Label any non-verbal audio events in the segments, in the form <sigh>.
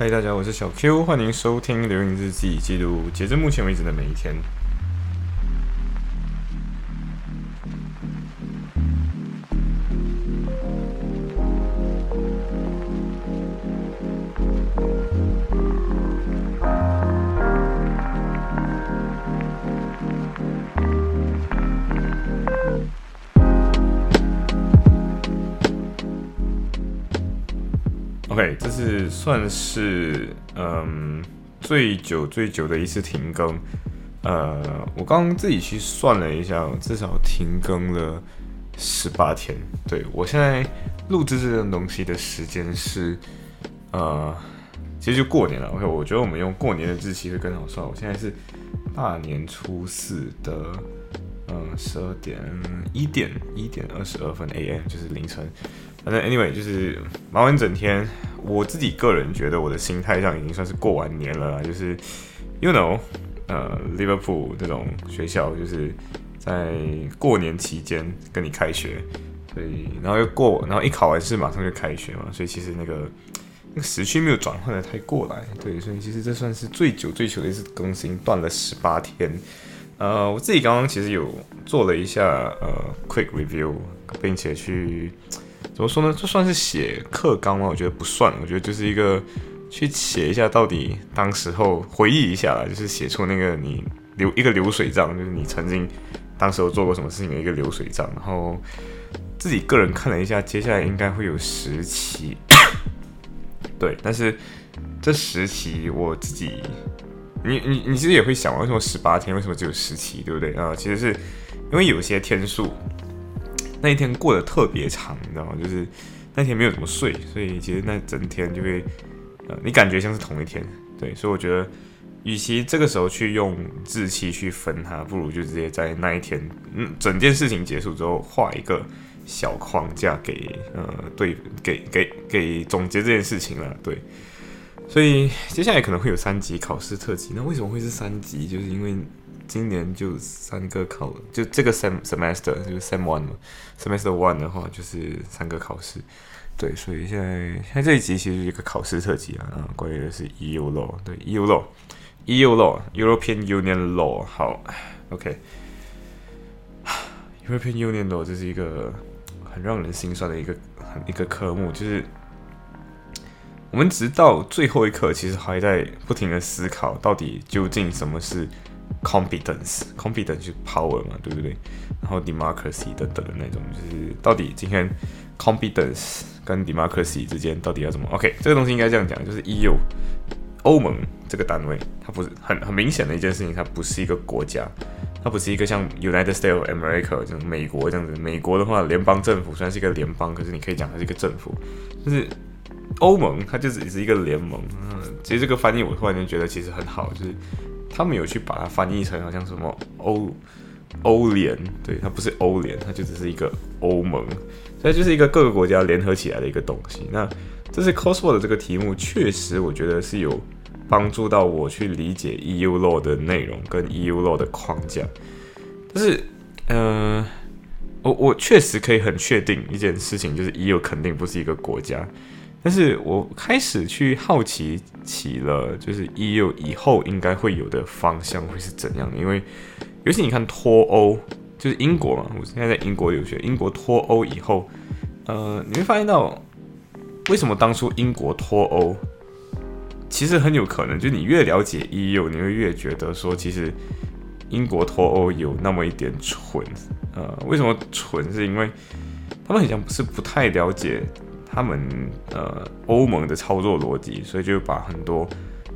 嗨，大家，我是小 Q，欢迎收听《流影日记》，记录截至目前为止的每一天。OK，这是算是嗯最久最久的一次停更。呃，我刚刚自己去算了一下，至少停更了十八天。对我现在录制这种东西的时间是呃，其实就过年了。OK，我觉得我们用过年的日期会更好算。我现在是大年初四的嗯十二点一点一点二十二分 AM，就是凌晨。反正 anyway 就是忙完整天，我自己个人觉得我的心态上已经算是过完年了。就是 you know，呃，Liverpool 这种学校就是在过年期间跟你开学，所以然后又过，然后一考完试马上就开学嘛，所以其实那个那个时区没有转换的太过来，对，所以其实这算是最久最久的一次更新，断了十八天。呃，我自己刚刚其实有做了一下呃 quick review，并且去。怎么说呢？这算是写课纲吗？我觉得不算。我觉得就是一个去写一下到底当时候回忆一下啦，就是写出那个你流一个流水账，就是你曾经当时候做过什么事情的一个流水账。然后自己个人看了一下，接下来应该会有十期。对，但是这十期我自己，你你你其实也会想，为什么十八天？为什么只有十期？对不对啊？其实是因为有些天数。那一天过得特别长，你知道吗？就是那天没有怎么睡，所以其实那整天就会，呃，你感觉像是同一天，对。所以我觉得，与其这个时候去用日期去分它，不如就直接在那一天，嗯，整件事情结束之后画一个小框架给，呃，对，给给给总结这件事情了，对。所以接下来可能会有三级考试特辑，那为什么会是三级？就是因为。今年就三个考，就这个 sem semester 就是 sem one 嘛，semester one 的话就是三个考试，对，所以现在现在这一集其实是一个考试特辑啊，啊，关于的是 EU law，对，EU law，EU law，European Union law，好，OK，European Union law 这是一个很让人心酸的一个很一个科目，就是我们直到最后一刻，其实还在不停的思考，到底究竟什么是。Competence competence 是 power 嘛，对不对？然后 democracy 等等的那种，就是到底今天 competence 跟 democracy 之间到底要怎么？OK，这个东西应该这样讲，就是 EU 欧盟这个单位，它不是很很明显的一件事情，它不是一个国家，它不是一个像 United States of America 这种美国这样子。美国的话，联邦政府虽然是一个联邦，可是你可以讲它是一个政府。但是欧盟它就只是一个联盟。嗯，其实这个翻译我突然间觉得其实很好，就是。他们有去把它翻译成好像什么欧欧联，对，它不是欧联，它就只是一个欧盟，所以就是一个各个国家联合起来的一个东西。那这是 cosword 的这个题目，确实我觉得是有帮助到我去理解 EU law 的内容跟 EU law 的框架。但是，嗯，我我确实可以很确定一件事情，就是 EU 肯定不是一个国家。但是我开始去好奇起了，就是 EU 以后应该会有的方向会是怎样？因为尤其你看脱欧，就是英国嘛，我现在在英国留学，英国脱欧以后，呃，你会发现到为什么当初英国脱欧，其实很有可能，就你越了解 EU，你会越觉得说，其实英国脱欧有那么一点蠢。呃，为什么蠢？是因为他们好像不是不太了解。他们呃欧盟的操作逻辑，所以就把很多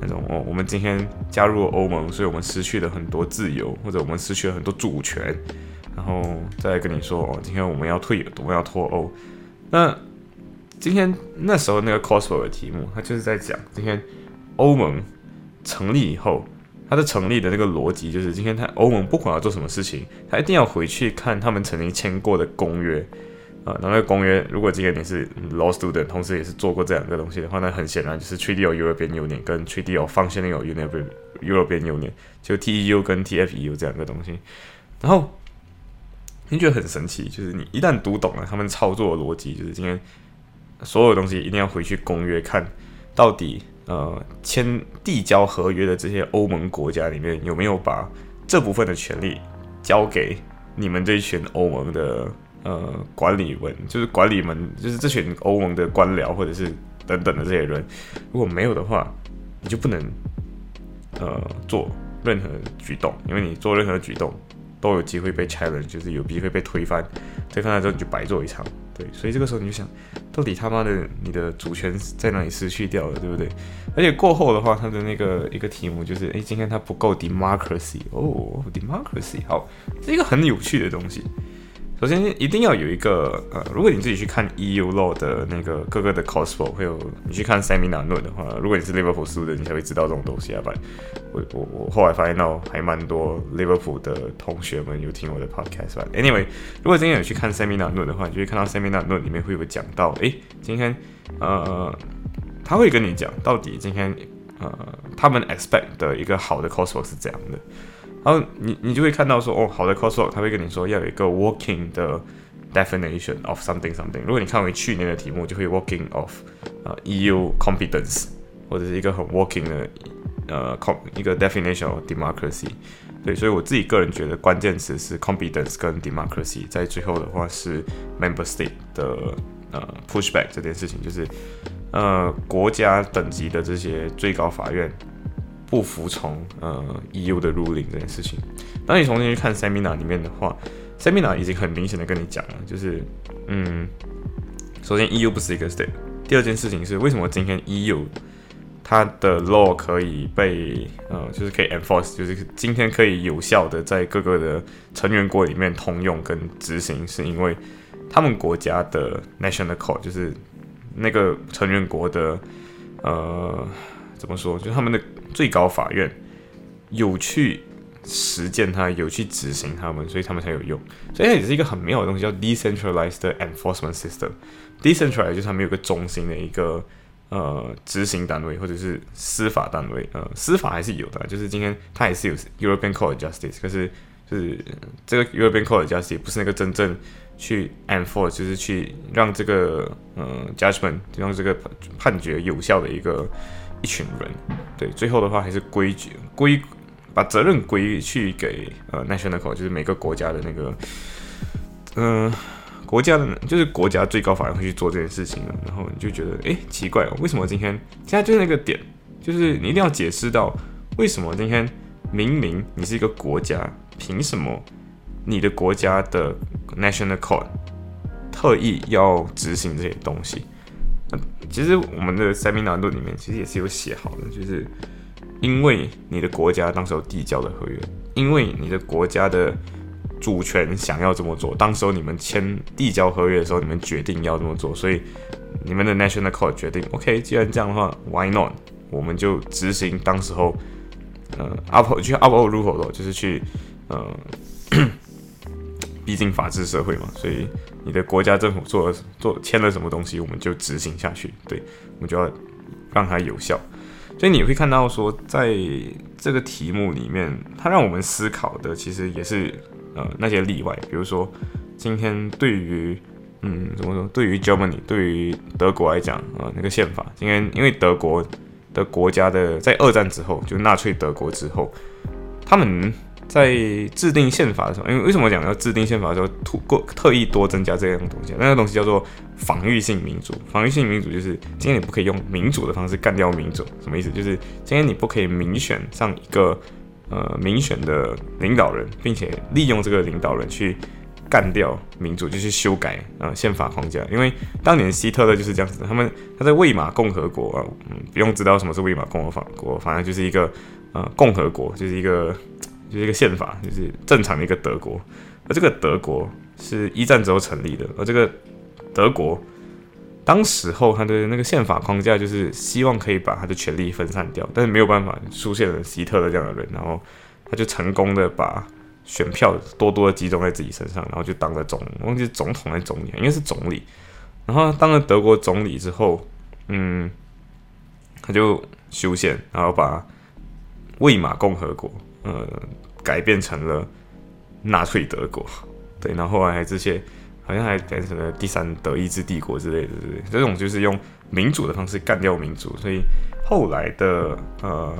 那种哦，我们今天加入了欧盟，所以我们失去了很多自由，或者我们失去了很多主权，然后再跟你说哦，今天我们要退，我们要脱欧。那今天那时候那个 Cosmo 的题目，它就是在讲今天欧盟成立以后，它的成立的那个逻辑就是今天它欧盟不管要做什么事情，它一定要回去看他们曾经签过的公约。啊，那那个公约，如果今天你是 law student，同时也是做过这两个东西的话，那很显然就是 Treaty of European Union 跟 Treaty of Functioning of European Union，就 TEU 跟 TFEU 这两个东西。然后你觉得很神奇，就是你一旦读懂了他们操作的逻辑，就是今天所有东西一定要回去公约看到底呃签递交合约的这些欧盟国家里面，有没有把这部分的权利交给你们这一群欧盟的呃管理们，就是管理们，就是这群欧盟的官僚或者是等等的这些人，如果没有的话，你就不能呃做任何举动，因为你做任何举动都有机会被 challenge，就是有机会被推翻，推翻了之后你就白做一场。对，所以这个时候你就想，到底他妈的你的主权在哪里失去掉了，对不对？而且过后的话，他的那个一个题目就是，诶，今天他不够 democracy 哦，democracy 好，是一个很有趣的东西。首先，一定要有一个呃，如果你自己去看 EU law 的那个各个的 c o s p o 会有你去看 seminar 论的话，如果你是 Liverpool 书的，你才会知道这种东西啊。不然，我我我后来发现到还蛮多 Liverpool 的同学们有听我的 podcast 吧。Anyway，如果今天有去看 seminar 论的话，你就会看到 seminar 论里面会有讲到，诶，今天呃，他会跟你讲到底今天呃他们 expect 的一个好的 c o s p o 是怎样的。然后你你就会看到说哦，好的 c o s w o r k 他会跟你说要有一个 working 的 definition of something something。如果你看回去年的题目，就会 working of 呃 EU competence，或者是一个很 working 的呃一个 definition of democracy。对，所以我自己个人觉得关键词是 competence 跟 democracy。在最后的话是 member state 的呃 pushback 这件事情，就是呃国家等级的这些最高法院。不服从呃 EU 的 ruling 这件事情，当你重新去看 seminar 里面的话，seminar 已经很明显的跟你讲了，就是嗯，首先 EU 不是一个 state，第二件事情是为什么今天 EU 它的 law 可以被呃就是可以 enforce，就是今天可以有效的在各个的成员国里面通用跟执行，是因为他们国家的 national code，就是那个成员国的呃怎么说，就是他们的。最高法院有去实践它，有去执行他们，所以他们才有用。所以它也是一个很妙的东西，叫 decentralized enforcement system。decentralized 就是他们有个中心的一个呃执行单位或者是司法单位。呃，司法还是有的，就是今天它也是有 European Court of Justice，可是就是这个 European Court of Justice 不是那个真正去 enforce，就是去让这个呃 judgment 就让这个判决有效的一个。一群人，对，最后的话还是归结归把责任归去给呃 national court，就是每个国家的那个，嗯，国家的，就是国家最高法院会去做这件事情了。然后你就觉得，哎，奇怪哦，为什么今天现在就是那个点，就是你一定要解释到为什么今天明明你是一个国家，凭什么你的国家的 national court 特意要执行这些东西？其实我们的 seminar 论里面其实也是有写好的，就是因为你的国家当时候递交的合约，因为你的国家的主权想要这么做，当时候你们签递交合约的时候，你们决定要这么做，所以你们的 national court 决定，OK，既然这样的话，Why not？我们就执行当时候，呃，up 就 up o 入口的，就是去，呃。毕竟法治社会嘛，所以你的国家政府做了做签了什么东西，我们就执行下去。对，我们就要让它有效。所以你会看到说，在这个题目里面，它让我们思考的其实也是呃那些例外。比如说，今天对于嗯怎么说，<laughs> 对于 Germany，对于德国来讲啊，那个宪法，今天因为德国的国家的在二战之后，就纳粹德国之后，他们。在制定宪法的时候，因为为什么讲要制定宪法的时候，突过特意多增加这样东西？那个东西叫做防御性民主。防御性民主就是今天你不可以用民主的方式干掉民主，什么意思？就是今天你不可以民选上一个呃民选的领导人，并且利用这个领导人去干掉民主，就去修改呃宪法框架。因为当年希特勒就是这样子，他们他在魏玛共和国啊，嗯，不用知道什么是魏玛共和国，反正就是一个呃共和国，就是一个。就是一个宪法，就是正常的一个德国，而这个德国是一战之后成立的，而这个德国当时候他的那个宪法框架就是希望可以把他的权力分散掉，但是没有办法，出现了希特勒这样的人，然后他就成功的把选票多多的集中在自己身上，然后就当了总，忘记是总统还是总理，应该是总理，然后当了德国总理之后，嗯，他就修宪，然后把魏玛共和国。呃，改变成了纳粹德国，对，然后后来这些好像还变成了第三德意志帝国之类的，对不对？这种就是用民主的方式干掉民主，所以后来的呃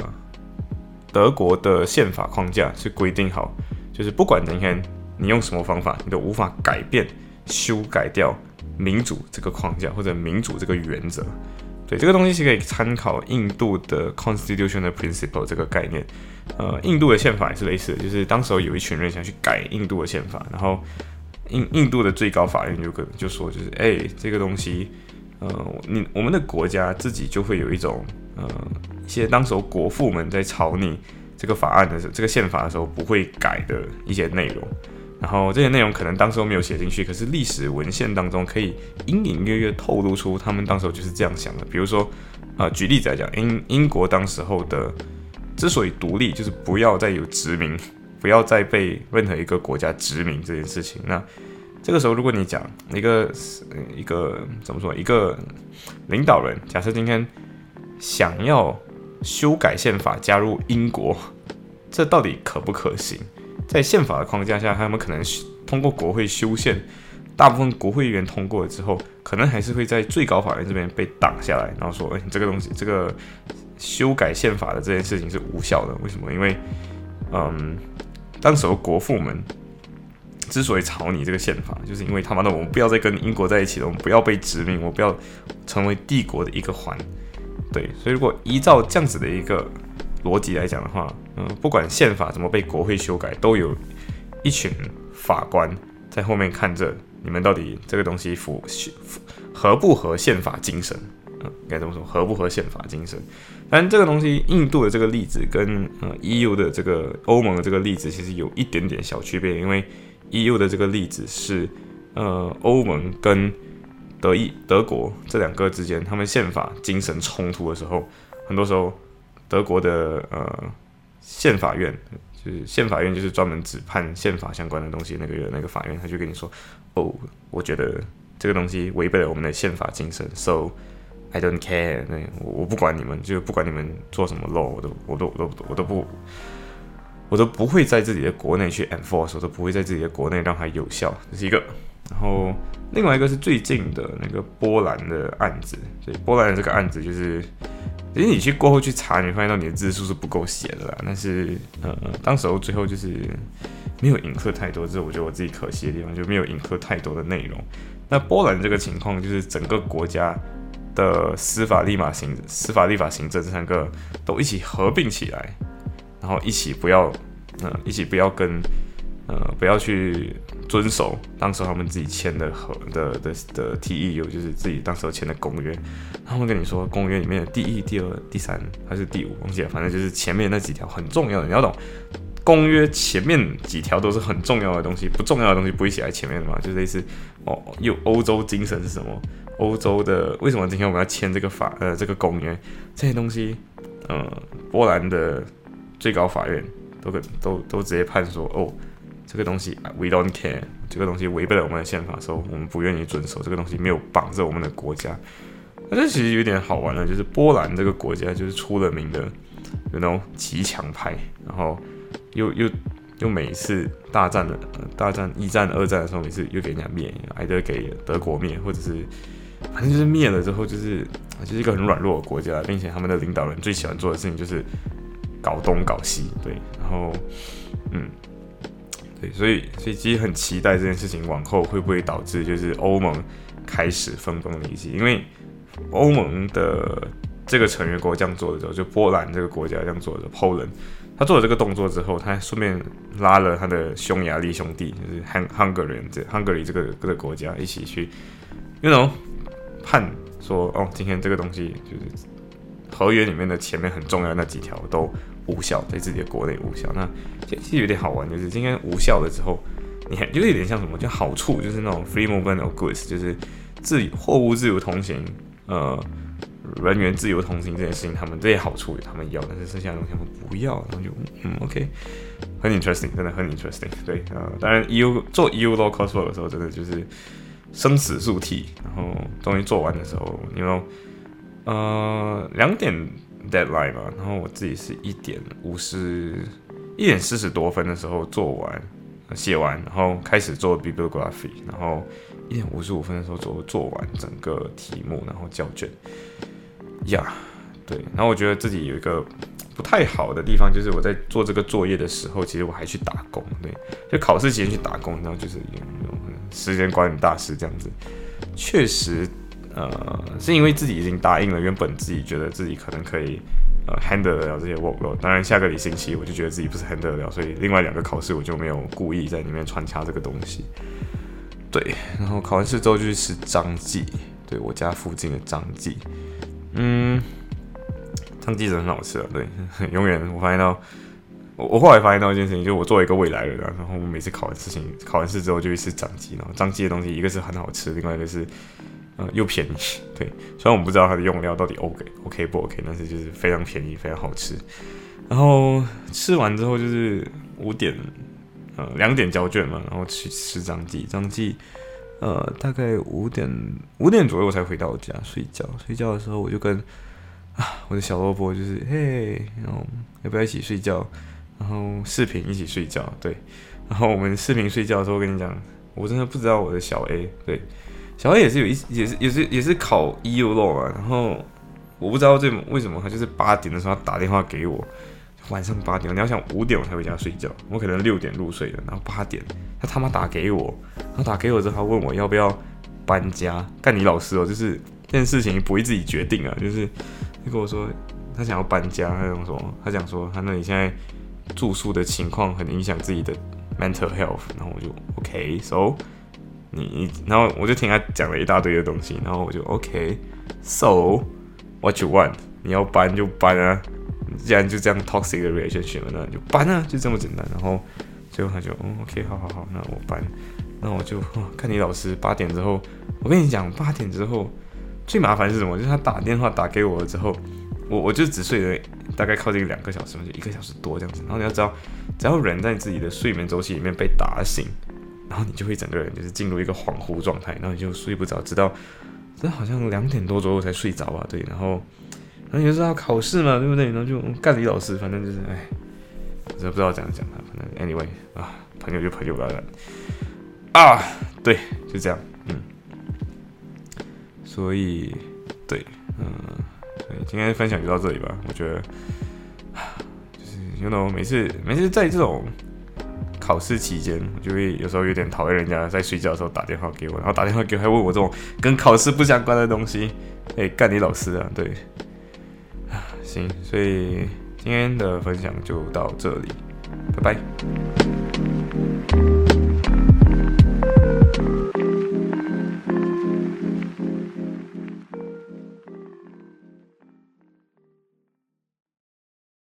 德国的宪法框架是规定好，就是不管今天你用什么方法，你都无法改变、修改掉民主这个框架或者民主这个原则。对，这个东西是可以参考印度的 constitutional principle 这个概念。呃，印度的宪法也是类似的，就是当时候有一群人想去改印度的宪法，然后。印印度的最高法院就跟就说，就是哎，这个东西，呃，你我们的国家自己就会有一种，呃，一些当时候国父们在吵你这个法案的时候，这个宪法的时候不会改的一些内容，然后这些内容可能当时候没有写进去，可是历史文献当中可以隐隐约约透露出他们当时候就是这样想的。比如说，啊，举例子来讲，英英国当时候的之所以独立，就是不要再有殖民。不要再被任何一个国家殖民这件事情。那这个时候，如果你讲一个一个怎么说，一个领导人，假设今天想要修改宪法加入英国，这到底可不可行？在宪法的框架下，他们可能通过国会修宪，大部分国会议员通过了之后，可能还是会在最高法院这边被挡下来，然后说：“哎，这个东西，这个修改宪法的这件事情是无效的。”为什么？因为，嗯。当时候国父们之所以吵你这个宪法，就是因为他妈的我们不要再跟英国在一起了，我们不要被殖民，我不要成为帝国的一个环。对，所以如果依照这样子的一个逻辑来讲的话，嗯，不管宪法怎么被国会修改，都有一群法官在后面看着你们到底这个东西符合不合宪法精神。嗯，应该怎么说？合不合宪法精神？但这个东西，印度的这个例子跟呃 EU 的这个欧盟的这个例子其实有一点点小区别，因为 EU 的这个例子是呃欧盟跟德意德国这两个之间，他们宪法精神冲突的时候，很多时候德国的呃宪法院就是宪法院就是专门只判宪法相关的东西那个那个法院，他就跟你说，哦，我觉得这个东西违背了我们的宪法精神，so。I don't care，那我我不管你们，就不管你们做什么 law，我都我都我都我都不，我都不会在自己的国内去 enforce，我都不会在自己的国内让它有效，这是一个。然后另外一个是最近的那个波兰的案子，所以波兰的这个案子就是，其实你去过后去查，你发现到你的字数是不够写的啦。但是呃，当时候最后就是没有引客太多，这是我觉得我自己可惜的地方，就没有引客太多的内容。那波兰这个情况就是整个国家。的司法立马行司法立法行政这三个都一起合并起来，然后一起不要，嗯，一起不要跟，呃，不要去遵守当时他们自己签的和的的的 T E U，就是自己当时签的公约。他们跟你说，公约里面的第一、第二、第三还是第五，忘记了，反正就是前面那几条很重要的，你要懂。公约前面几条都是很重要的东西，不重要的东西不会写在前面的嘛？就类似哦，有欧洲精神是什么？欧洲的为什么今天我们要签这个法呃这个公约？这些东西，呃，波兰的最高法院都都都直接判说，哦，这个东西 we don't care，这个东西违背了我们的宪法，说我们不愿意遵守，这个东西没有绑着我们的国家。那这其实有点好玩了，就是波兰这个国家就是出了名的那种极强派，然后又又又每次大战的大战一战二战的时候，每次又给人家灭，挨着给德国灭，或者是。反正就是灭了之后，就是就是一个很软弱的国家，并且他们的领导人最喜欢做的事情就是搞东搞西，对，然后嗯，所以所以其实很期待这件事情往后会不会导致就是欧盟开始分崩离析，因为欧盟的这个成员国这样做的时候，就波兰这个国家这样做的，Poland，他做了这个动作之后，他顺便拉了他的匈牙利兄弟，就是 Hung Hungary 这 Hungary 这个这个国家一起去，you know。判说哦，今天这个东西就是合约里面的前面很重要的那几条都无效，在自己的国内无效。那其实有点好玩，就是今天无效了之后，你看就有点像什么？就好处就是那种 free movement of goods，就是自货物自由通行，呃，人员自由通行这件事情，他们这些好处他们要，但是剩下的东西他们不要，然后就嗯，OK，很 interesting，真的很 interesting。对啊，当然 EU 做 EU law casework 的时候，真的就是。生死速题，然后终于做完的时候，因为呃两点 deadline 嘛，然后我自己是一点五十，一点四十多分的时候做完，写完，然后开始做 bibliography，然后一点五十五分的时候做做完整个题目，然后交卷。呀，对，然后我觉得自己有一个不太好的地方，就是我在做这个作业的时候，其实我还去打工，对，就考试前去打工，然后就是时间管理大师这样子。确实，呃，是因为自己已经答应了，原本自己觉得自己可能可以呃 handle 得了这些 workload。当然，下个礼星期我就觉得自己不是 handle 得了，所以另外两个考试我就没有故意在里面穿插这个东西。对，然后考完试之后就去吃张记，对我家附近的张记。嗯，张记真的很好吃啊！对，<laughs> 永远我发现到，我我后来发现到一件事情，就是我作为一个未来人，然后我每次考完事情，考完试之后就去吃张记，然后张记的东西一个是很好吃，另外一个是呃又便宜。对，虽然我们不知道它的用料到底 OK OK 不 OK，但是就是非常便宜，非常好吃。然后吃完之后就是五点，呃两点交卷嘛，然后去吃张记，张记。呃，大概五点五点左右才回到家睡觉。睡觉的时候，我就跟啊我的小萝卜就是嘿，然后要不要一起睡觉？然后视频一起睡觉，对。然后我们视频睡觉的时候，跟你讲，我真的不知道我的小 A，对，小 A 也是有一也是也是也是考 EU 嘛。然后我不知道这为什么他就是八点的时候打电话给我。晚上八点，你要想五点我才回家睡觉，我可能六点入睡的，然后八点他他妈打给我，然后打给我之后他问我要不要搬家，干你老师哦，就是这件事情不会自己决定啊，就是他跟我说他想要搬家，他讲说他讲说他那里现在住宿的情况很影响自己的 mental health，然后我就 OK，so 你，然后我就听他讲了一大堆的东西，然后我就 OK，so what you want，你要搬就搬啊。既然就这样 toxic 的 relationship 那就搬啊，就这么简单。然后最后他就，嗯，OK，好好好，那我搬。那我就 <laughs> 看你老师八点之后，我跟你讲，八点之后最麻烦是什么？就是他打电话打给我了之后，我我就只睡了大概靠近两个小时嘛，就一个小时多这样子。然后你要知道，只要人在自己的睡眠周期里面被打醒，然后你就会整个人就是进入一个恍惚状态，然后你就睡不着，直到这好像两点多左右才睡着吧？对，然后。然后有时候要考试嘛，对不对？然后就干李老师，反正就是哎，我不知道怎样讲他。反正 anyway 啊，朋友就朋友吧。啊，对，就这样，嗯。所以，对，嗯，对，今天分享就到这里吧。我觉得，就是 you know，每次每次在这种考试期间，我就会有时候有点讨厌人家在睡觉的时候打电话给我，然后打电话给我还问我这种跟考试不相关的东西。哎，干你老师啊，对。啊 <sighs> 行，所以今天的分享就到这里，拜拜。